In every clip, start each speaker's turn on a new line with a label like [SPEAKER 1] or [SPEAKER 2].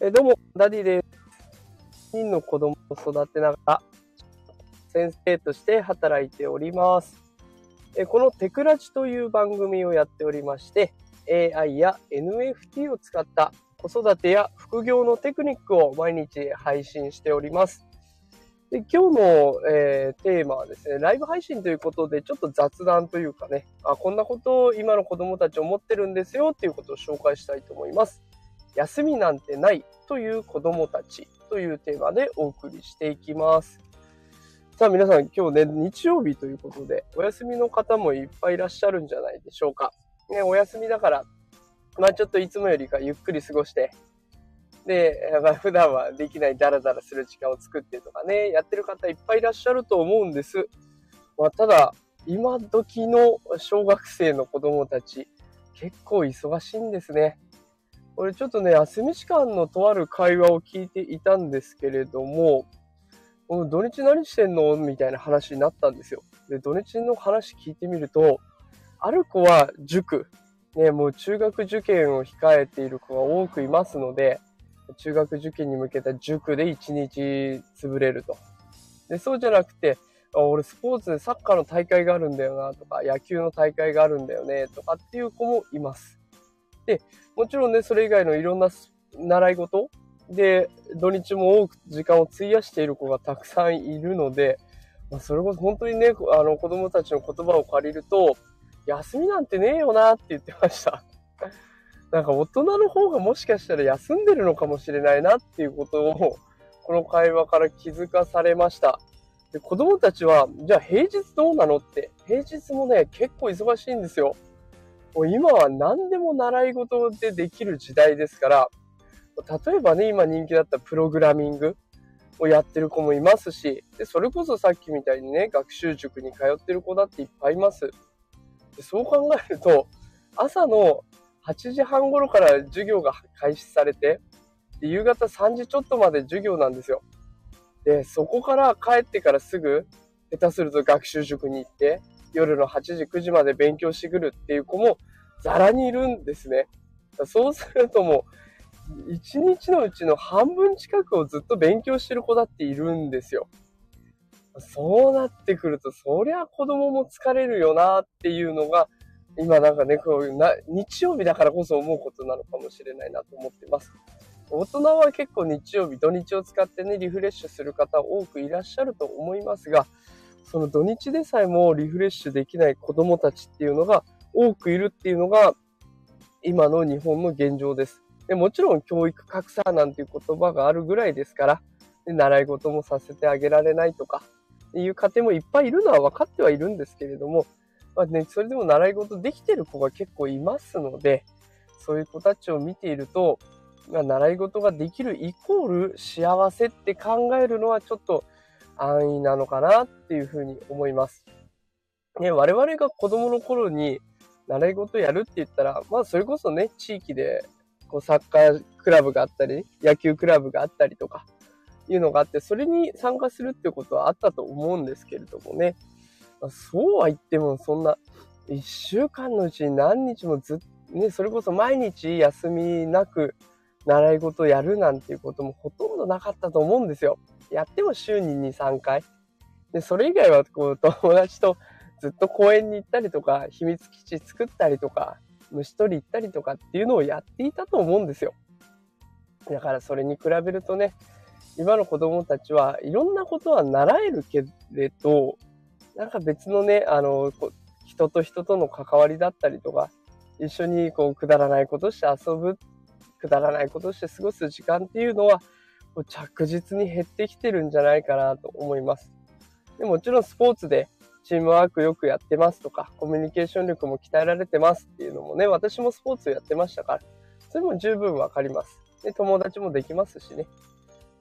[SPEAKER 1] えどうも、ダディです。人の子供を育てながら、先生として働いております。えこのテクラジという番組をやっておりまして、AI や NFT を使った子育てや副業のテクニックを毎日配信しております。で今日の、えー、テーマはですね、ライブ配信ということで、ちょっと雑談というかね、あこんなことを今の子供たち思ってるんですよっていうことを紹介したいと思います。休みなんてないという子供たちというテーマでお送りしていきます。さあ皆さん今日ね、日曜日ということで、お休みの方もいっぱいいらっしゃるんじゃないでしょうか。ね、お休みだから、まあちょっといつもよりかゆっくり過ごして、で、まあ、普段はできないダラダラする時間を作ってとかね、やってる方いっぱいいらっしゃると思うんです。まあ、ただ、今時の小学生の子供たち、結構忙しいんですね。俺ちょっとね、休み時間のとある会話を聞いていたんですけれども、土日何してんの？みたいな話になったんですよ。で、土日の話聞いてみると、ある子は塾、ね、もう中学受験を控えている子が多くいますので、中学受験に向けた塾で1日潰れると。で、そうじゃなくて、俺スポーツでサッカーの大会があるんだよなとか、野球の大会があるんだよねとかっていう子もいます。で、もちろんね、それ以外のいろんな習い事？で、土日も多く時間を費やしている子がたくさんいるので、まあ、それこそ本当にね、あの子供たちの言葉を借りると、休みなんてねえよなって言ってました。なんか大人の方がもしかしたら休んでるのかもしれないなっていうことを、この会話から気づかされました。で子供たちは、じゃあ平日どうなのって、平日もね、結構忙しいんですよ。もう今は何でも習い事でできる時代ですから、例えばね、今人気だったプログラミングをやってる子もいますし、でそれこそさっきみたいにね、学習塾に通ってる子だっていっぱいいます。でそう考えると、朝の8時半頃から授業が開始されて、で夕方3時ちょっとまで授業なんですよ。で、そこから帰ってからすぐ、下手すると学習塾に行って、夜の8時、9時まで勉強してくるっていう子もザラにいるんですね。そうするともう、1日のうちの半分近くをずっと勉強してる子だっているんですよ。そうなってくると、そりゃ子供も疲れるよなっていうのが、今なんかね、こうな日曜日だからこそ思うことなのかもしれないなと思ってます。大人は結構日曜日、土日を使ってね、リフレッシュする方多くいらっしゃると思いますが、その土日でさえもリフレッシュできない子供たちっていうのが多くいるっていうのが、今の日本の現状です。でもちろん教育格差なんていう言葉があるぐらいですから、で習い事もさせてあげられないとか、いう家庭もいっぱいいるのは分かってはいるんですけれども、まあね、それでも習い事できてる子が結構いますので、そういう子たちを見ていると、まあ、習い事ができるイコール幸せって考えるのはちょっと安易なのかなっていうふうに思います。ね、我々が子供の頃に習い事やるって言ったら、まあそれこそね、地域でこうサッカークラブがあったり、野球クラブがあったりとか、いうのがあって、それに参加するってことはあったと思うんですけれどもね。まそうは言っても、そんな、一週間のうちに何日もずっね、それこそ毎日休みなく習い事やるなんていうこともほとんどなかったと思うんですよ。やっても週に2、3回。で、それ以外はこう友達とずっと公園に行ったりとか、秘密基地作ったりとか、虫取り行ったりとかっていうのをやっていたと思うんですよ。だからそれに比べるとね、今の子供たちはいろんなことは習えるけれど、なんか別のね、あの、人と人との関わりだったりとか、一緒にこうくだらないことして遊ぶ、くだらないことして過ごす時間っていうのは、着実に減ってきてるんじゃないかなと思います。でもちろんスポーツでチームワークよくやってますとか、コミュニケーション力も鍛えられてますっていうのもね、私もスポーツやってましたから、それも十分わかります。で、友達もできますしね。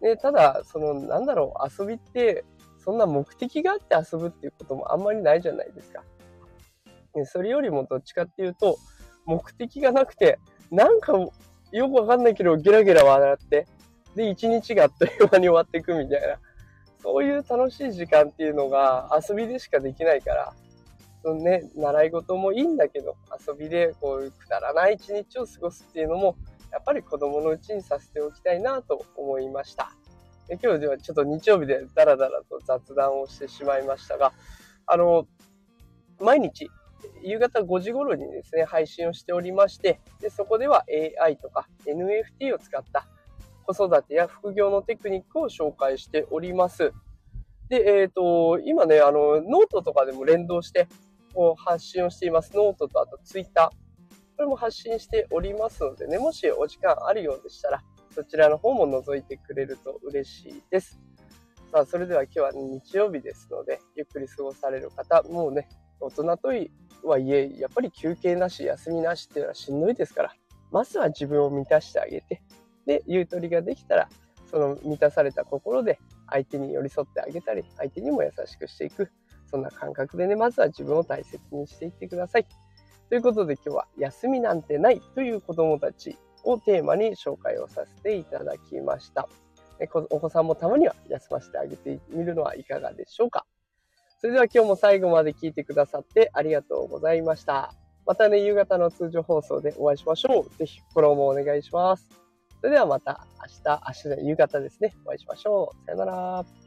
[SPEAKER 1] で、ただ、その、なんだろう、遊びって、そんな目的があって遊ぶっていうこともあんまりないじゃないですか。でそれよりもどっちかっていうと、目的がなくて、なんかよくわかんないけど、ゲラゲラ笑って、で、一日があっという間に終わっていくみたいな、そういう楽しい時間っていうのが遊びでしかできないから、そのね、習い事もいいんだけど、遊びでこういうくだらない一日を過ごすっていうのも、やっぱり子供のうちにさせておきたいなと思いました。で今日ではちょっと日曜日でダラダラと雑談をしてしまいましたが、あの、毎日夕方5時頃にですね、配信をしておりまして、でそこでは AI とか NFT を使った子育てや副業のテクニックを紹介しております。で、えっ、ー、と、今ね、あの、ノートとかでも連動してこう発信をしています。ノートとあと Twitter。これも発信しておりますのでね、もしお時間あるようでしたら、そちらの方も覗いてくれると嬉しいです。さあ、それでは今日は日曜日ですので、ゆっくり過ごされる方、もうね、大人とはいえ、やっぱり休憩なし、休みなしっていうのはしんどいですから、まずは自分を満たしてあげて、で、ゆとりができたら、その満たされた心で相手に寄り添ってあげたり、相手にも優しくしていく。そんな感覚でね、まずは自分を大切にしていってください。ということで今日は休みなんてないという子供たちをテーマに紹介をさせていただきました。お子さんもたまには休ませてあげてみるのはいかがでしょうか。それでは今日も最後まで聞いてくださってありがとうございました。またね、夕方の通常放送でお会いしましょう。ぜひフォローもお願いします。それではまた明日、明日で夕方ですね、お会いしましょう。さよなら。